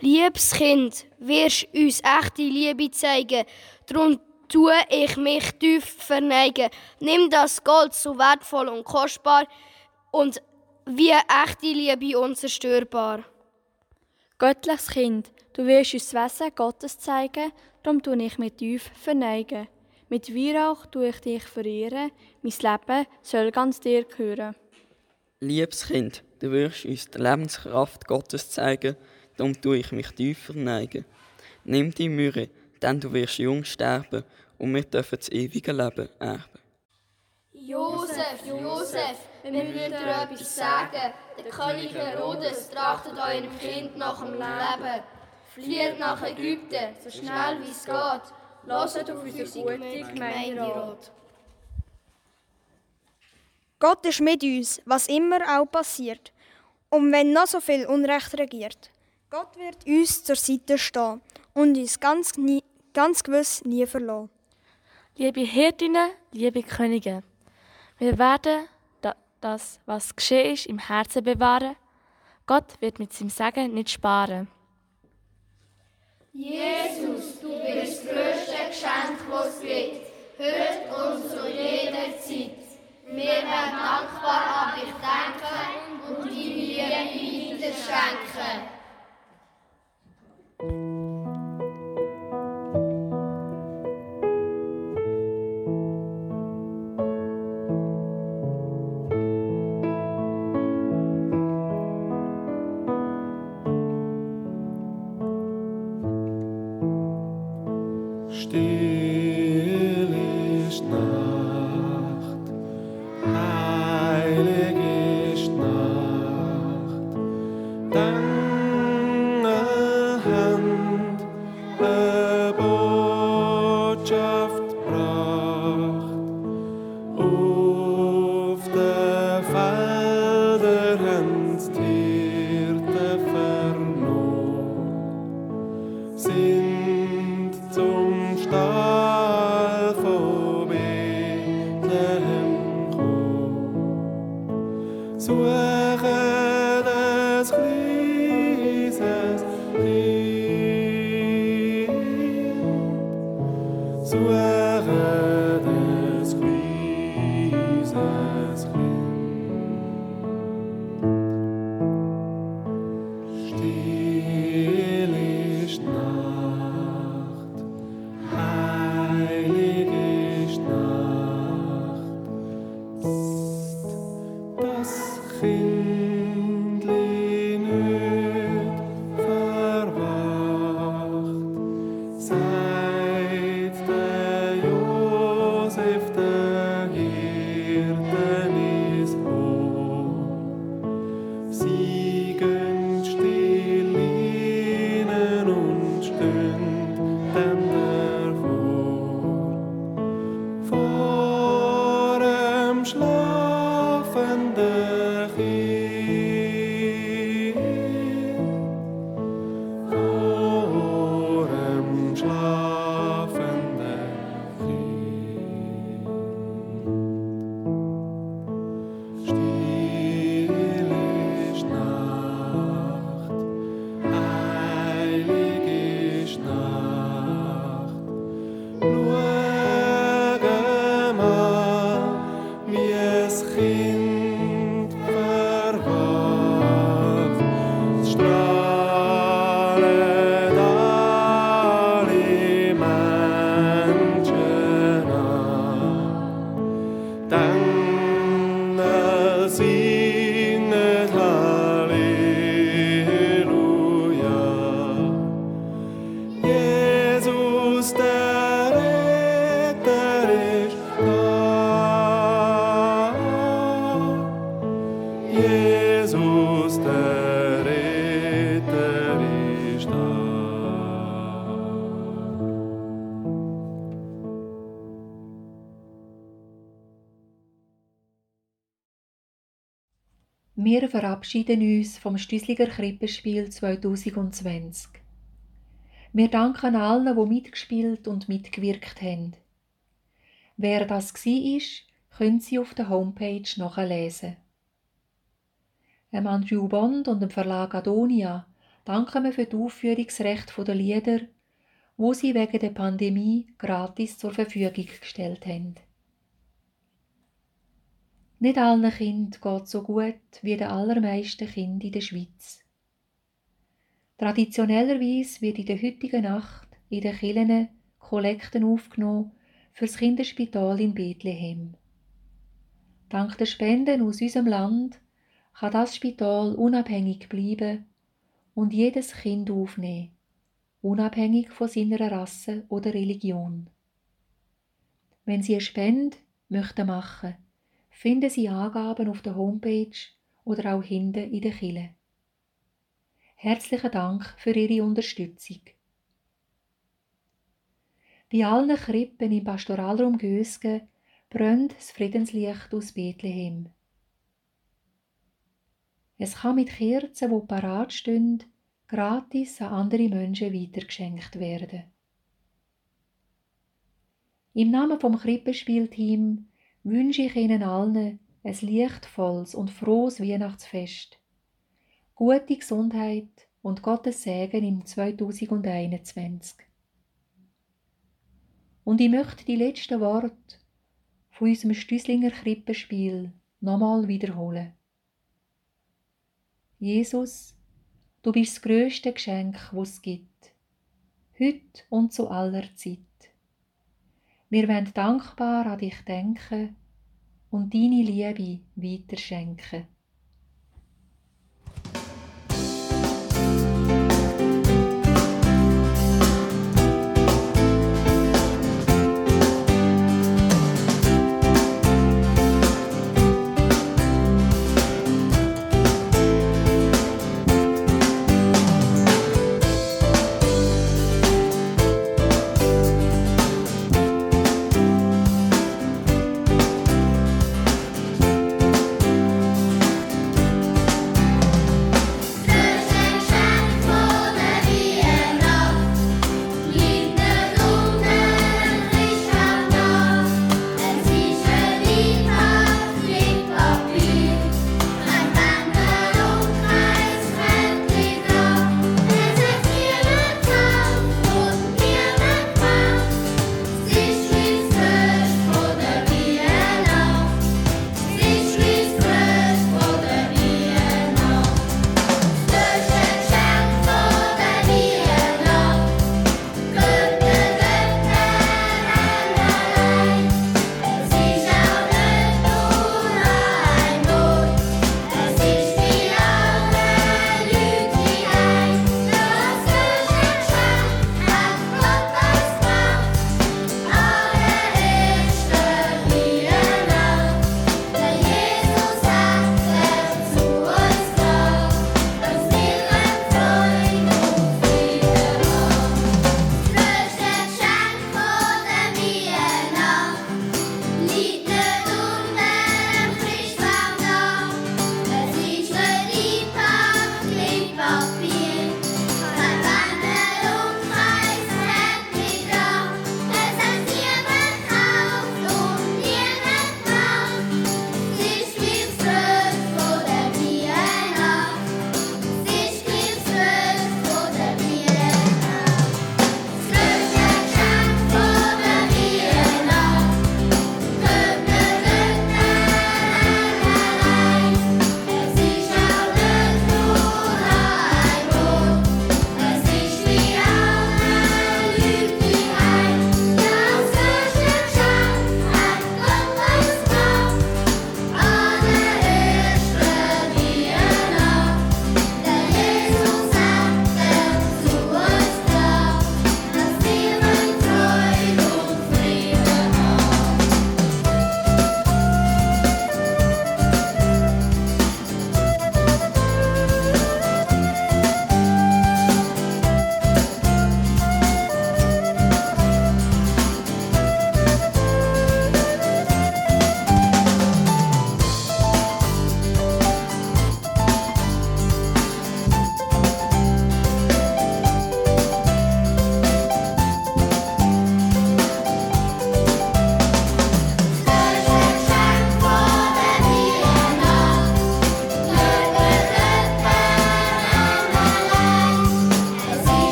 Liebes Kind, wirst uns echte Liebe zeigen, darum tue ich mich tief verneigen. Nimm das Gold so wertvoll und kostbar und wie echte Liebe unzerstörbar. Göttliches Kind, du wirst uns das Wesen Gottes zeigen, darum tue ich mich tief verneigen. Mit Weihrauch tue ich dich verehren, mein Leben soll ganz dir gehören. Liebes Kind, du wirst uns die Lebenskraft Gottes zeigen, darum tue ich mich tief verneigen. Nimm die Mühe, denn du wirst jung sterben und wir dürfen das ewige Leben erben. Josef, Josef, wir müssen dir etwas sagen. Der König Herodes trachtet eurem Kind nach dem Leben. Flieht nach Ägypten, so schnell wie es geht. Lasst auf unsere gute Gemeinderat. Gott ist mit uns, was immer auch passiert. Und wenn noch so viel Unrecht regiert. Gott wird uns zur Seite stehen und uns ganz, nie, ganz gewiss nie verlassen. Liebe Hirtinnen, liebe Könige, wir werden da- das, was geschehen ist, im Herzen bewahren. Gott wird mit seinem Segen nicht sparen. Jesus, du bist das grösste Geschenk, das es gibt. Hört uns zu jeder Zeit. Wir werden dankbar an dich denken und die Liebe weiter schenken. Verabschieden uns vom Stüsliger Krippenspiel 2020. Wir danken allen, die mitgespielt und mitgewirkt haben. Wer das war, können Sie auf der Homepage nachlesen. Andrew Bond und dem Verlag Adonia danken wir für die Aufführungsrechte der Lieder, wo sie wegen der Pandemie gratis zur Verfügung gestellt haben. Nicht allen Kindern geht so gut wie den allermeisten Kindern in der Schweiz. Traditionellerweise wird in der heutigen Nacht in den Kirchen Kollekten aufgenommen für das Kinderspital in Bethlehem. Dank der Spenden aus unserem Land kann das Spital unabhängig bleiben und jedes Kind aufnehmen, unabhängig von seiner Rasse oder Religion. Wenn Sie eine Spende möchten machen, finden Sie Angaben auf der Homepage oder auch hinten in der Kille. Herzlichen Dank für Ihre Unterstützung. Bei allen Krippen im Pastoralraum Gösgen brennt das Friedenslicht aus Bethlehem. Es kann mit Kerzen, die parat stehen, gratis an andere Menschen weitergeschenkt werden. Im Namen vom Krippenspielteam wünsche ich Ihnen allen ein lichtvolles und frohes Weihnachtsfest, gute Gesundheit und Gottes Segen im 2021. Und ich möchte die letzten Worte von unserem Stüslinger Krippenspiel nochmal wiederholen. Jesus, du bist das grösste Geschenk, das es gibt, heute und zu aller Zeit. Wir wollen dankbar an dich denken und deine Liebe weiterschenken.